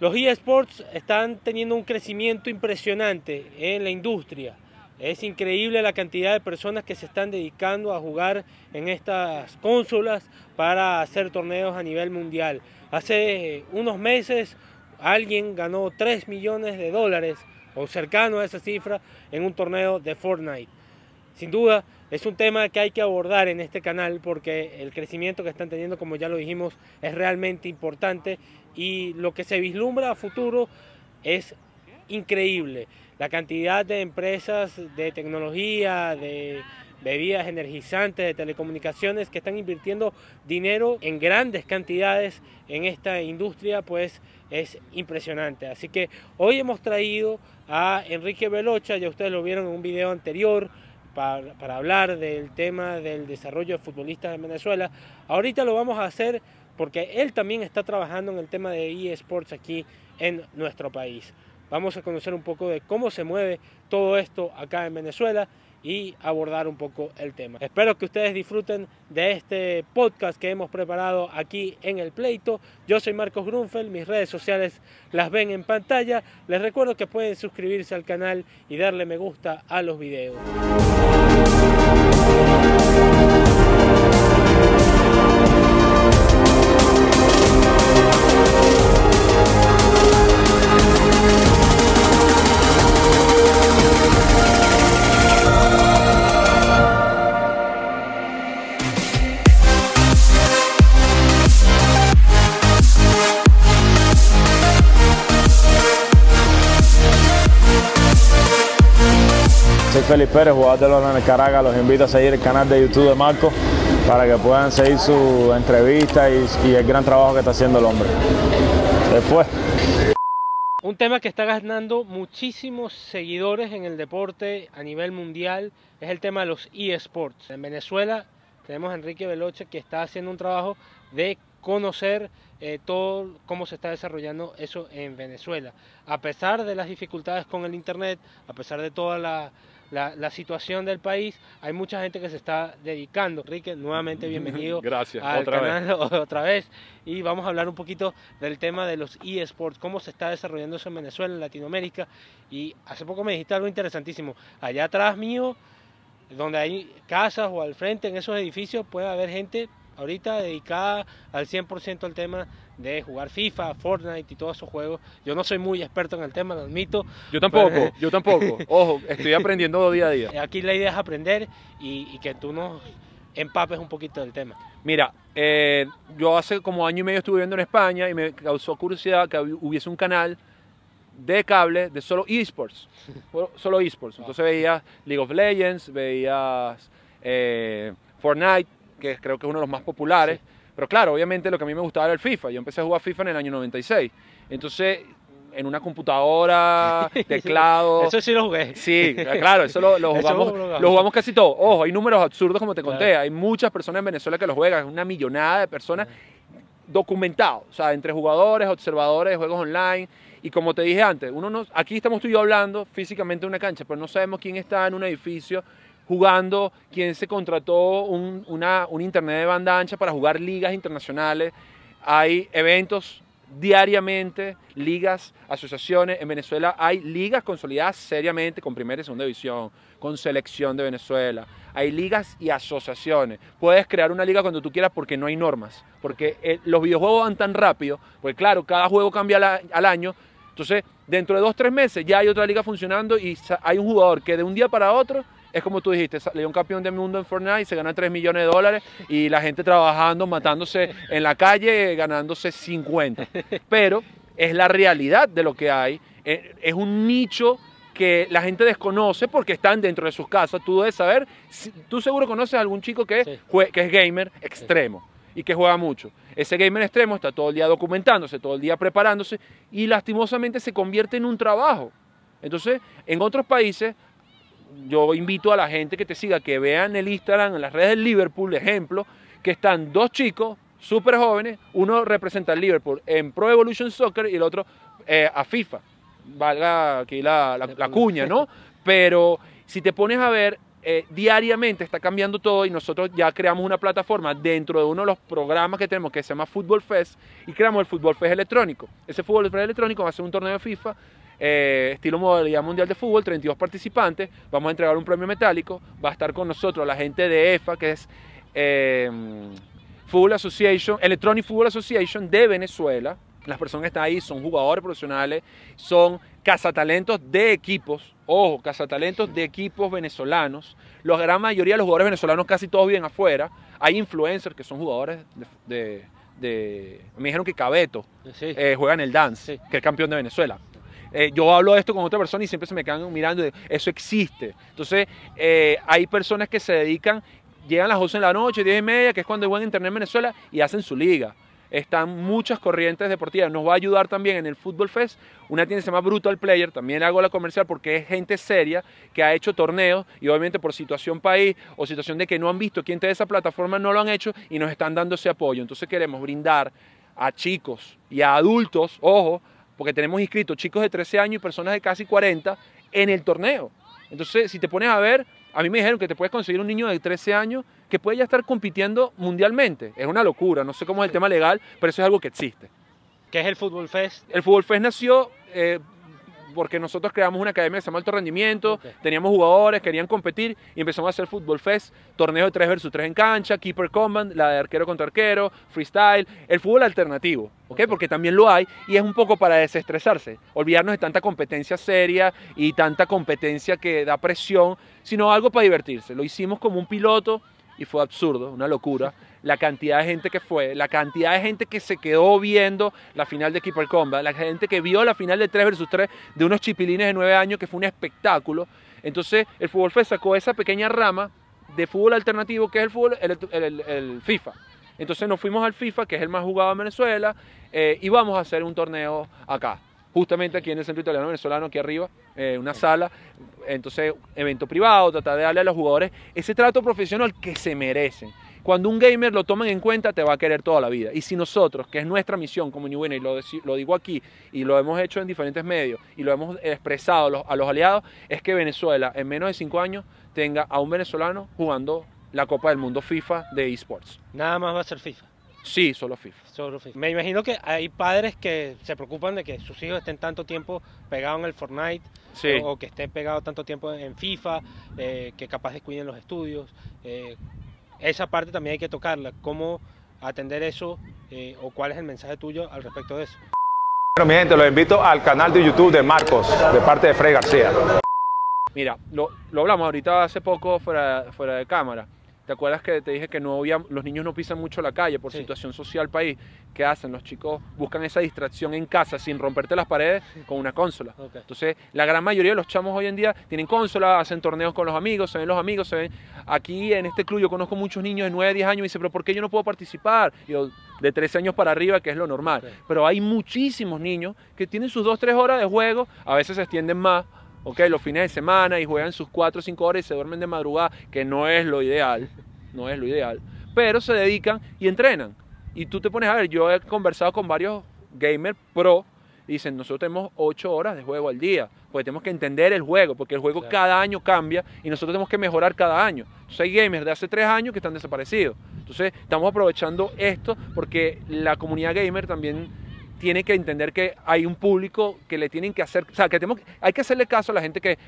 Los eSports están teniendo un crecimiento impresionante en la industria. Es increíble la cantidad de personas que se están dedicando a jugar en estas consolas para hacer torneos a nivel mundial. Hace unos meses alguien ganó 3 millones de dólares o cercano a esa cifra en un torneo de Fortnite. Sin duda, es un tema que hay que abordar en este canal porque el crecimiento que están teniendo, como ya lo dijimos, es realmente importante y lo que se vislumbra a futuro es increíble. La cantidad de empresas de tecnología, de bebidas energizantes, de telecomunicaciones que están invirtiendo dinero en grandes cantidades en esta industria, pues es impresionante. Así que hoy hemos traído a Enrique Velocha, ya ustedes lo vieron en un video anterior, para, hablar del tema del desarrollo de futbolistas en Venezuela. Ahorita lo vamos a hacer porque él también está trabajando en el tema de eSports aquí en nuestro país. Vamos a conocer un poco de cómo se mueve todo esto acá en Venezuela y abordar un poco el tema. Espero que ustedes disfruten de este podcast que hemos preparado aquí en el pleito. Yo soy Marcos Grunfeld, mis redes sociales las ven en pantalla. Les recuerdo que pueden suscribirse al canal y darle me gusta a los videos. Pérez, jugador de los Caracas. Los invito a seguir el canal de YouTube de Marco para que puedan seguir su entrevista y, el gran trabajo que está haciendo el hombre. Después. Un tema que está ganando muchísimos seguidores en el deporte a nivel mundial es el tema de los eSports. En Venezuela tenemos a Enrique Veloche que está haciendo un trabajo de conocer eh, todo cómo se está desarrollando eso en Venezuela. A pesar de las dificultades con el Internet, a pesar de toda la, la, situación del país, hay mucha gente que se está dedicando. Enrique, nuevamente bienvenido Gracias, al otra canal vez. otra vez. Y vamos a hablar un poquito del tema de los eSports, cómo se está desarrollando eso en Venezuela, en Latinoamérica. Y hace poco me dijiste algo interesantísimo. Allá atrás mío, donde hay casas o al frente en esos edificios, puede haber gente ahorita dedicada al 100% al tema de jugar FIFA, Fortnite y todos esos juegos. Yo no soy muy experto en el tema, lo admito. Yo tampoco, yo tampoco. Ojo, estoy aprendiendo día a día. Aquí la idea es aprender y, que tú nos empapes un poquito del tema. Mira, eh, yo hace como año y medio estuve viviendo en España y me causó curiosidad que hubiese un canal de cable de solo esports, solo esports. Entonces veías League of Legends, veías eh, Fortnite, que creo que es uno de los más populares. Pero claro, obviamente lo que a mí me gustaba era el FIFA. Yo empecé a jugar FIFA en el año 96. Entonces, en una computadora, teclado. eso sí lo jugué. Sí, claro, eso lo, jugamos, lo, jugamos, casi todo. Ojo, hay números absurdos como te conté. Hay muchas personas en Venezuela que lo juegan, una millonada de personas documentados, o sea, entre jugadores, observadores de juegos online. Y como te dije antes, uno no, aquí estamos tú y yo hablando físicamente en una cancha, pero no sabemos quién está en un edificio jugando, quien se contrató un, internet de banda ancha para jugar ligas internacionales. Hay eventos diariamente, ligas, asociaciones. En Venezuela hay ligas consolidadas seriamente con primera y segunda división, con selección de Venezuela. Hay ligas y asociaciones. Puedes crear una liga cuando tú quieras porque no hay normas. Porque eh, los videojuegos van tan rápido, porque claro, cada juego cambia al año. Entonces, dentro de dos, tres meses ya hay otra liga funcionando y hay un jugador que de un día para otro es como tú dijiste, salió un campeón del mundo en Fortnite, se gana 3 millones de dólares y la gente trabajando, matándose en la calle, ganándose 50. Pero es la realidad de lo que hay. Eh, es un nicho que la gente desconoce porque están dentro de sus casas. Tú debes saber, tú seguro conoces a algún chico que, que es gamer extremo y que juega mucho. Ese gamer extremo está todo el día documentándose, todo el día preparándose y lastimosamente se convierte en un trabajo. Entonces, en otros países yo invito a la gente que te siga, que vean el Instagram, en las redes del Liverpool, ejemplo, que están dos chicos súper jóvenes, uno representa al Liverpool en Pro Evolution Soccer y el otro eh, a FIFA. Valga aquí la, cuña, ¿no? Pero si te pones a ver, eh, diariamente está cambiando todo y nosotros ya creamos una plataforma dentro de uno de los programas que tenemos que se llama Football Fest y creamos el Football Fest electrónico. Ese Fútbol Fest electrónico va a ser un torneo de FIFA eh, estilo modalidad mundial de fútbol, 32 participantes, vamos a entregar un premio metálico, va a estar con nosotros la gente de EFA, que es eh, Football Association, Electronic Football Association de Venezuela, las personas que están ahí son jugadores profesionales, son cazatalentos de equipos, ojo, cazatalentos de equipos venezolanos. La gran mayoría de los jugadores venezolanos casi todos viven afuera. Hay influencers que son jugadores de... me dijeron que Cabeto eh, juega en el Dance, que es el campeón de Venezuela. Eh, yo hablo de esto con otra persona y siempre se me quedan mirando, de, eso existe. Entonces, eh, hay personas que se dedican, llegan a las 11 de la noche, 10 y media, que es cuando hay buen internet en Venezuela, y hacen su liga. Están muchas corrientes deportivas. Nos va a ayudar también en el Football Fest. Una tienda se llama Brutal Player, también hago la comercial porque es gente seria que ha hecho torneos y obviamente por situación país o situación de que no han visto quién te esa plataforma no lo han hecho y nos están dando ese apoyo. Entonces queremos brindar a chicos y a adultos, ojo, porque tenemos inscritos chicos de 13 años y personas de casi 40 en el torneo. Entonces, si te pones a ver, a mí me dijeron que te puedes conseguir un niño de 13 años que puede ya estar compitiendo mundialmente. Es una locura, no sé cómo es el tema legal, pero eso es algo que existe. ¿Qué es el Fútbol Fest? El Fútbol Fest nació eh, porque nosotros creamos una academia que se llama Alto Rendimiento, teníamos jugadores, querían competir y empezamos a hacer fútbol fest, torneos de 3 versus 3 en cancha, keeper combat, la de arquero contra arquero, freestyle, el fútbol alternativo, ¿ok? Porque también lo hay y es un poco para desestresarse, olvidarnos de tanta competencia seria y tanta competencia que da presión, sino algo para divertirse. Lo hicimos como un piloto y fue absurdo, una locura la cantidad de gente que fue, la cantidad de gente que se quedó viendo la final de Keeper Combat, la gente que vio la final de 3 versus 3 de unos chipilines de 9 años, que fue un espectáculo. Entonces, el Fútbol Fest sacó esa pequeña rama de fútbol alternativo que es el fútbol, el, FIFA. Entonces nos fuimos al FIFA, que es el más jugado en Venezuela, eh, y vamos a hacer un torneo acá justamente aquí en el Centro Italiano Venezolano, aquí arriba, eh, una sala, entonces evento privado, tratar de darle a los jugadores ese trato profesional que se merecen. Cuando un gamer lo toman en cuenta, te va a querer toda la vida. Y si nosotros, que es nuestra misión como New y lo, lo, digo aquí, y lo hemos hecho en diferentes medios, y lo hemos expresado a los aliados, es que Venezuela en menos de cinco años tenga a un venezolano jugando la Copa del Mundo FIFA de esports. Nada más va a ser FIFA. Sí, solo FIFA. Solo FIFA. Me imagino que hay padres que se preocupan de que sus hijos estén tanto tiempo pegados en el Fortnite o, que estén pegados tanto tiempo en FIFA, eh, que capaz descuiden los estudios. Eh, esa parte también hay que tocarla. ¿Cómo atender eso eh, o cuál es el mensaje tuyo al respecto de eso? Bueno, mi gente, los invito al canal de YouTube de Marcos, de parte de Frey García. Mira, lo, lo hablamos ahorita hace poco fuera, fuera de cámara. ¿Te acuerdas que te dije que no había, los niños no pisan mucho la calle por situación social país? ¿Qué hacen? Los chicos buscan esa distracción en casa sin romperte las paredes con una consola. Entonces, la gran mayoría de los chamos hoy en día tienen consola, hacen torneos con los amigos, se ven los amigos, se ven... Aquí en este club yo conozco muchos niños de 9, 10 años y dicen, pero ¿por qué yo no puedo participar? Yo, de 13 años para arriba, que es lo normal. Pero hay muchísimos niños que tienen sus 2, 3 horas de juego, a veces se extienden más, ok, los fines de semana y juegan sus 4 o 5 horas y se duermen de madrugada, que no es lo ideal, no es lo ideal, pero se dedican y entrenan. Y tú te pones a ver, yo he conversado con varios gamers pro y dicen, nosotros tenemos 8 horas de juego al día, porque tenemos que entender el juego, porque el juego cada año cambia y nosotros tenemos que mejorar cada año. Entonces hay gamers de hace 3 años que están desaparecidos. Entonces estamos aprovechando esto porque la comunidad gamer también tiene que entender que hay un público que le tienen que hacer, o sea, que tenemos, hay que hacerle caso a la gente que,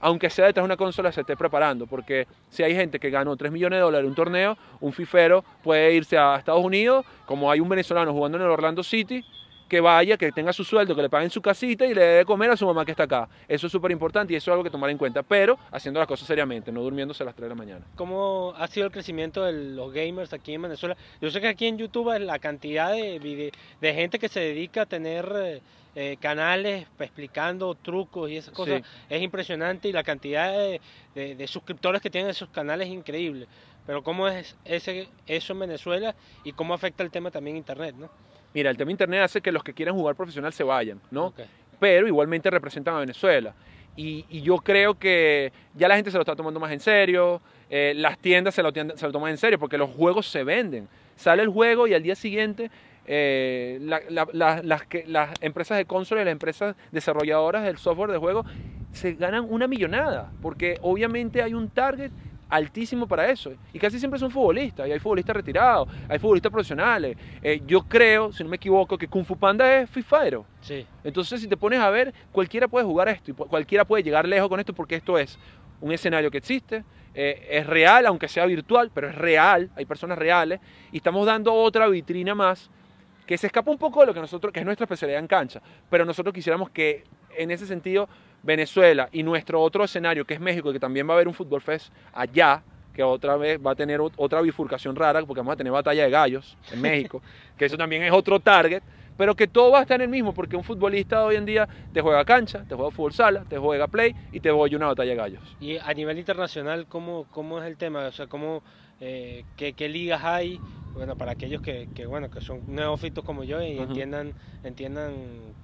aunque sea detrás de una consola, se esté preparando, porque si hay gente que ganó 3 millones de dólares en un torneo, un fifero puede irse a Estados Unidos, como hay un venezolano jugando en el Orlando City, que vaya, que tenga su sueldo, que le paguen su casita y le dé de comer a su mamá que está acá. Eso es súper importante y eso es algo que tomar en cuenta, pero haciendo las cosas seriamente, no durmiéndose a las 3 de la mañana. ¿Cómo ha sido el crecimiento de los gamers aquí en Venezuela? Yo sé que aquí en YouTube la cantidad de, de gente que se dedica a tener eh, eh, canales explicando trucos y esas cosas es impresionante y la cantidad de, suscriptores que tienen esos canales es increíble. Pero ¿cómo es ese, eso en Venezuela y cómo afecta el tema también Internet? ¿no? Mira, el tema Internet hace que los que quieran jugar profesional se vayan, ¿no? Pero igualmente representan a Venezuela. Y, yo creo que ya la gente se lo está tomando más en serio, eh, las tiendas se lo, se lo toman en serio porque los juegos se venden. Sale el juego y al día siguiente eh, las, que, las empresas de consola y las empresas desarrolladoras del software de juego se ganan una millonada, porque obviamente hay un target altísimo para eso. Y casi siempre son futbolistas, y hay futbolistas retirados, hay futbolistas profesionales. Eh, yo creo, si no me equivoco, que Kung Fu Panda es Free Sí. Entonces, si te pones a ver, cualquiera puede jugar esto, y cualquiera puede llegar lejos con esto, porque esto es un escenario que existe, eh, es real, aunque sea virtual, pero es real, hay personas reales, y estamos dando otra vitrina más que se escapa un poco de lo que nosotros, que es nuestra especialidad en cancha, pero nosotros quisiéramos que en ese sentido Venezuela y nuestro otro escenario que es México, que también va a haber un Fútbol Fest allá, que otra vez va a tener otra bifurcación rara, porque vamos a tener batalla de gallos en México, que eso también es otro target, pero que todo va a estar en el mismo, porque un futbolista hoy en día te juega cancha, te juega fútbol sala, te juega play y te voy una batalla de gallos. Y a nivel internacional, ¿cómo, cómo es el tema? O sea, ¿cómo, eh, qué, ligas hay? Bueno, para aquellos que, bueno, que son neófitos como yo y entiendan, entiendan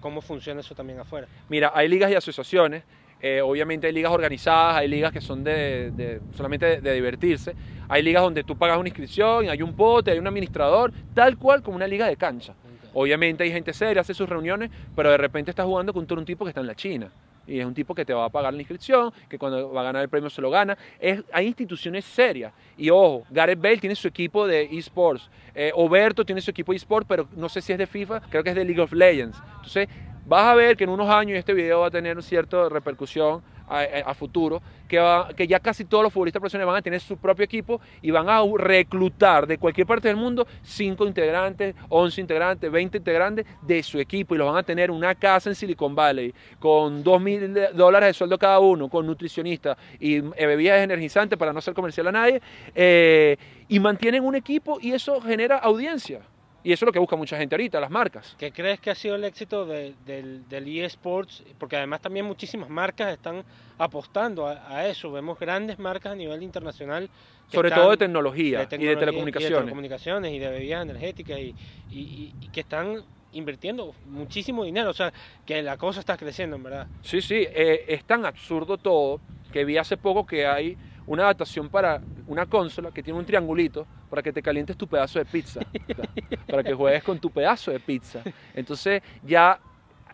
cómo funciona eso también afuera. Mira, hay ligas y asociaciones. Eh, obviamente hay ligas organizadas, hay ligas que son de, solamente de, divertirse. Hay ligas donde tú pagas una inscripción, hay un pote, hay un administrador, tal cual como una liga de cancha. Obviamente hay gente seria, hace sus reuniones, pero de repente estás jugando contra un tipo que está en la China. Y es un tipo que te va a pagar la inscripción, que cuando va a ganar el premio se lo gana. Es, hay instituciones serias. Y ojo, Gareth Bale tiene su equipo de esports. Eh, Oberto tiene su equipo de esports, pero no sé si es de FIFA, creo que es de League of Legends. Entonces, vas a ver que en unos años este video va a tener cierta repercusión a, futuro, que, que ya casi todos los futbolistas profesionales van a tener su propio equipo y van a reclutar de cualquier parte del mundo 5 integrantes, 11 integrantes, 20 integrantes de su equipo y los van a tener una casa en Silicon Valley con 2 mil dólares de sueldo cada uno, con nutricionista y eh, bebidas energizantes para no ser comercial a nadie, eh, y mantienen un equipo y eso genera audiencia. Y eso es lo que busca mucha gente ahorita, las marcas. ¿Qué crees que ha sido el éxito del, del eSports? Porque además también muchísimas marcas están apostando a, eso. Vemos grandes marcas a nivel internacional. Sobre todo de tecnología, y de telecomunicaciones. Y de telecomunicaciones y de bebidas energéticas y, que están invirtiendo muchísimo dinero. O sea, que la cosa está creciendo, en verdad. Sí, sí. Eh, es tan absurdo todo que vi hace poco que hay una adaptación para una consola que tiene un triangulito para que te calientes tu pedazo de pizza, para que juegues con tu pedazo de pizza. Entonces ya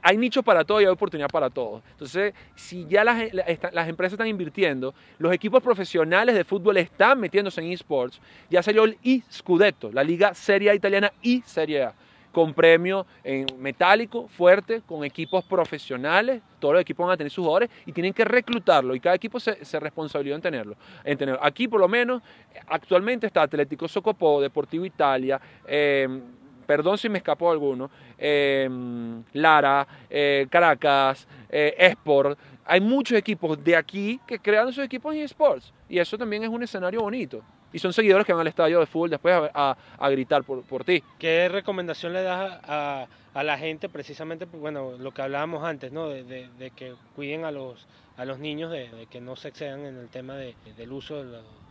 hay nicho para todo y hay oportunidad para todo. Entonces, si ya las, las, empresas están invirtiendo, los equipos profesionales de fútbol están metiéndose en esports, ya salió el e-Scudetto, la liga Serie A italiana y Serie A con premio en metálico, fuerte, con equipos profesionales. Todos los equipos van a tener sus jugadores y tienen que reclutarlo y cada equipo se, se responsabiliza en tenerlo, en tenerlo. Aquí por lo menos actualmente está Atlético Socopó, Deportivo Italia, eh, perdón si me escapó alguno, eh, Lara, eh, Caracas, Esport. Hay muchos equipos de aquí que crean sus equipos en esports y eso también es un escenario bonito y son seguidores que van al estadio de fútbol después a, a, gritar por, por, ti. ¿Qué recomendación le das a, a, la gente precisamente, bueno, lo que hablábamos antes, ¿no? De, de, que cuiden a los, a los niños, de, que no se excedan en el tema del uso de los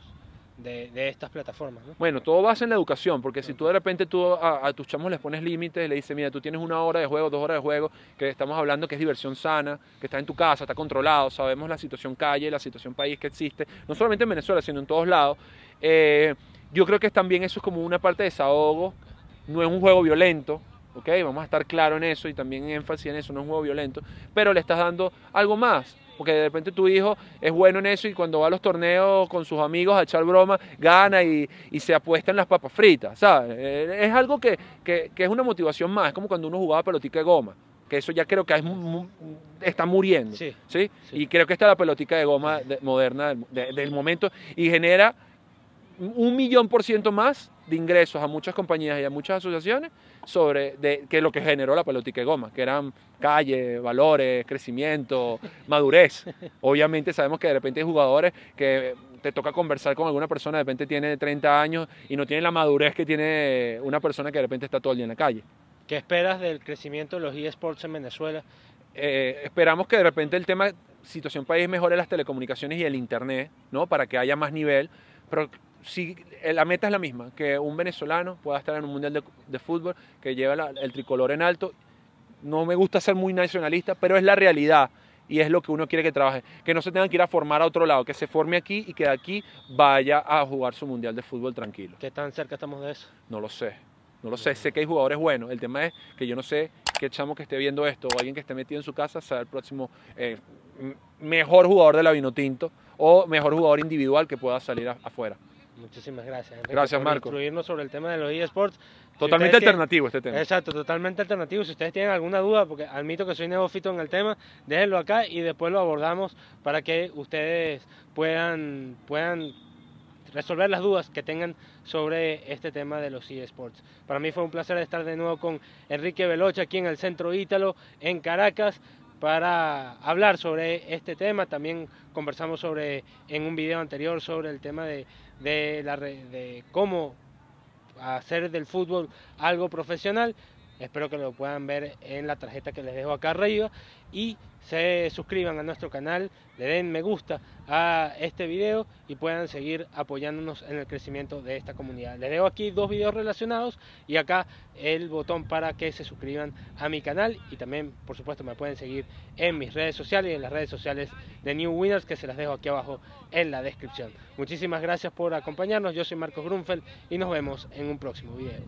de, estas plataformas. ¿no? Bueno, todo basa en la educación, porque si tú de repente tú a, tus chamos les pones límites, le dices, mira, tú tienes una hora de juego, dos horas de juego, que estamos hablando que es diversión sana, que está en tu casa, está controlado, sabemos la situación calle, la situación país que existe, no solamente en Venezuela, sino en todos lados. Eh, yo creo que también eso es como una parte de desahogo, no es un juego violento, ¿ok? Vamos a estar claro en eso y también énfasis en eso, no es un juego violento, pero le estás dando algo más, porque de repente tu hijo es bueno en eso y cuando va a los torneos con sus amigos a echar broma, gana y, se apuesta en las papas fritas, ¿sabes? Eh, es algo que, es una motivación más, es como cuando uno jugaba pelotica de goma, que eso ya creo que es, está muriendo, sí, Y creo que está la pelotica de goma moderna del momento y genera un millón por ciento más de ingresos a muchas compañías y a muchas asociaciones sobre de, que lo que generó la pelotita de goma, que eran calle, valores, crecimiento, madurez. Obviamente sabemos que de repente hay jugadores que te toca conversar con alguna persona, de repente tiene 30 años y no tiene la madurez que tiene una persona que de repente está todo el día en la calle. ¿Qué esperas del crecimiento de los eSports en Venezuela? Eh, esperamos que de repente el tema situación país mejore las telecomunicaciones y el internet, ¿no? Para que haya más nivel, pero si eh, la meta es la misma, que un venezolano pueda estar en un mundial de, fútbol, que lleve el tricolor en alto. No me gusta ser muy nacionalista, pero es la realidad y es lo que uno quiere que trabaje. Que no se tengan que ir a formar a otro lado, que se forme aquí y que de aquí vaya a jugar su mundial de fútbol tranquilo. ¿Qué tan cerca estamos de eso? No lo sé. No lo sé, sé que hay jugadores buenos. El tema es que yo no sé qué chamo que esté viendo esto o alguien que esté metido en su casa sea el próximo eh, mejor jugador de la Vinotinto o mejor jugador individual que pueda salir afuera. Muchísimas gracias. gracias, Marco. Instruirnos sobre el tema de los eSports. Totalmente alternativo este tema. Exacto, totalmente alternativo. Si ustedes tienen alguna duda, porque admito que soy neófito en el tema, déjenlo acá y después lo abordamos para que ustedes puedan, puedan resolver las dudas que tengan sobre este tema de los eSports. Para mí fue un placer estar de nuevo con Enrique Velocha aquí en el Centro Ítalo, en Caracas, para hablar sobre este tema. También conversamos sobre en un video anterior sobre el tema de, de, la, de cómo hacer del fútbol algo profesional. Espero que lo puedan ver en la tarjeta que les dejo acá arriba y se suscriban a nuestro canal, le den me gusta a este video y puedan seguir apoyándonos en el crecimiento de esta comunidad. Les dejo aquí dos videos relacionados y acá el botón para que se suscriban a mi canal y también por supuesto me pueden seguir en mis redes sociales y en las redes sociales de New Winners que se las dejo aquí abajo en la descripción. Muchísimas gracias por acompañarnos, yo soy Marcos Grunfeld y nos vemos en un próximo video.